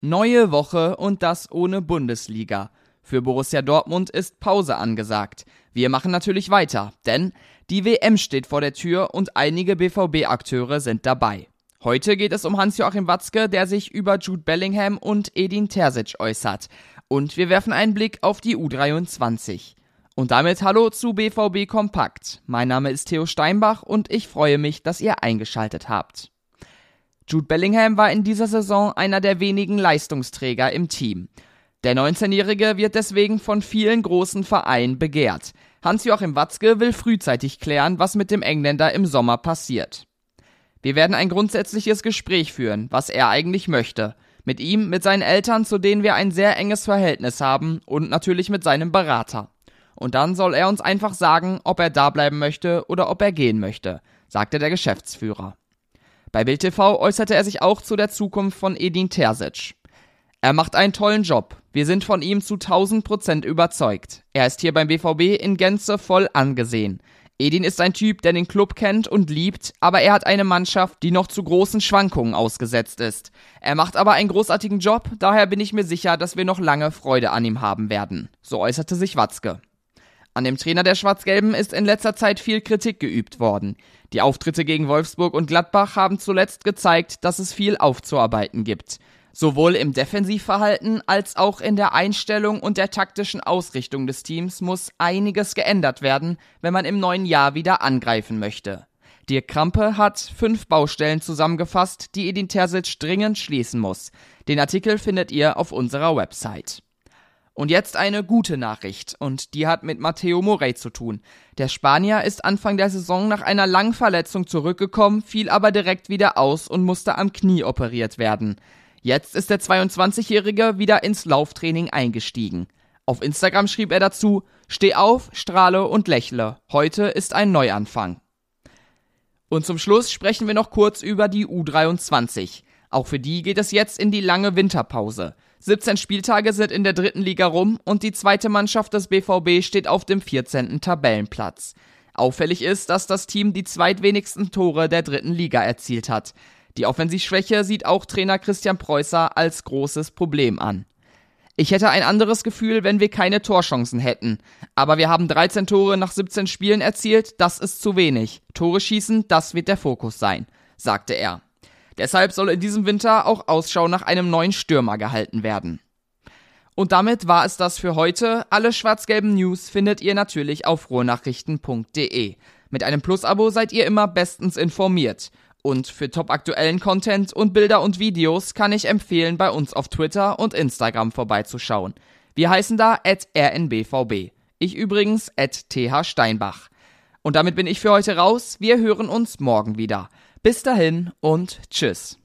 Neue Woche und das ohne Bundesliga. Für Borussia Dortmund ist Pause angesagt. Wir machen natürlich weiter, denn die WM steht vor der Tür und einige BVB-Akteure sind dabei. Heute geht es um Hans-Joachim Watzke, der sich über Jude Bellingham und Edin Terzic äußert. Und wir werfen einen Blick auf die U23. Und damit hallo zu BVB Kompakt. Mein Name ist Theo Steinbach und ich freue mich, dass ihr eingeschaltet habt. Jude Bellingham war in dieser Saison einer der wenigen Leistungsträger im Team. Der 19-Jährige wird deswegen von vielen großen Vereinen begehrt. Hans-Joachim Watzke will frühzeitig klären, was mit dem Engländer im Sommer passiert. Wir werden ein grundsätzliches Gespräch führen, was er eigentlich möchte. Mit ihm, mit seinen Eltern, zu denen wir ein sehr enges Verhältnis haben und natürlich mit seinem Berater. Und dann soll er uns einfach sagen, ob er da bleiben möchte oder ob er gehen möchte, sagte der Geschäftsführer. Bei Bild TV äußerte er sich auch zu der Zukunft von Edin Terzic. Er macht einen tollen Job. Wir sind von ihm zu 1000 Prozent überzeugt. Er ist hier beim BVB in Gänze voll angesehen. Edin ist ein Typ, der den Club kennt und liebt, aber er hat eine Mannschaft, die noch zu großen Schwankungen ausgesetzt ist. Er macht aber einen großartigen Job, daher bin ich mir sicher, dass wir noch lange Freude an ihm haben werden. So äußerte sich Watzke. An dem Trainer der Schwarz-Gelben ist in letzter Zeit viel Kritik geübt worden. Die Auftritte gegen Wolfsburg und Gladbach haben zuletzt gezeigt, dass es viel aufzuarbeiten gibt. Sowohl im Defensivverhalten als auch in der Einstellung und der taktischen Ausrichtung des Teams muss einiges geändert werden, wenn man im neuen Jahr wieder angreifen möchte. Dirk Krampe hat fünf Baustellen zusammengefasst, die Edin Terzic dringend schließen muss. Den Artikel findet ihr auf unserer Website. Und jetzt eine gute Nachricht, und die hat mit Matteo Morey zu tun. Der Spanier ist Anfang der Saison nach einer langen Verletzung zurückgekommen, fiel aber direkt wieder aus und musste am Knie operiert werden. Jetzt ist der 22-Jährige wieder ins Lauftraining eingestiegen. Auf Instagram schrieb er dazu, Steh auf, strahle und lächle. Heute ist ein Neuanfang. Und zum Schluss sprechen wir noch kurz über die U23. Auch für die geht es jetzt in die lange Winterpause. 17 Spieltage sind in der dritten Liga rum und die zweite Mannschaft des BVB steht auf dem 14. Tabellenplatz. Auffällig ist, dass das Team die zweitwenigsten Tore der dritten Liga erzielt hat. Die Offensivschwäche sieht auch Trainer Christian Preußer als großes Problem an. Ich hätte ein anderes Gefühl, wenn wir keine Torchancen hätten. Aber wir haben 13 Tore nach 17 Spielen erzielt, das ist zu wenig. Tore schießen, das wird der Fokus sein, sagte er. Deshalb soll in diesem Winter auch Ausschau nach einem neuen Stürmer gehalten werden. Und damit war es das für heute. Alle schwarz-gelben News findet ihr natürlich auf ruhrnachrichten.de. Mit einem Plus-Abo seid ihr immer bestens informiert. Und für topaktuellen Content und Bilder und Videos kann ich empfehlen, bei uns auf Twitter und Instagram vorbeizuschauen. Wir heißen da rnbvb. Ich übrigens thsteinbach. Und damit bin ich für heute raus. Wir hören uns morgen wieder. Bis dahin und tschüss.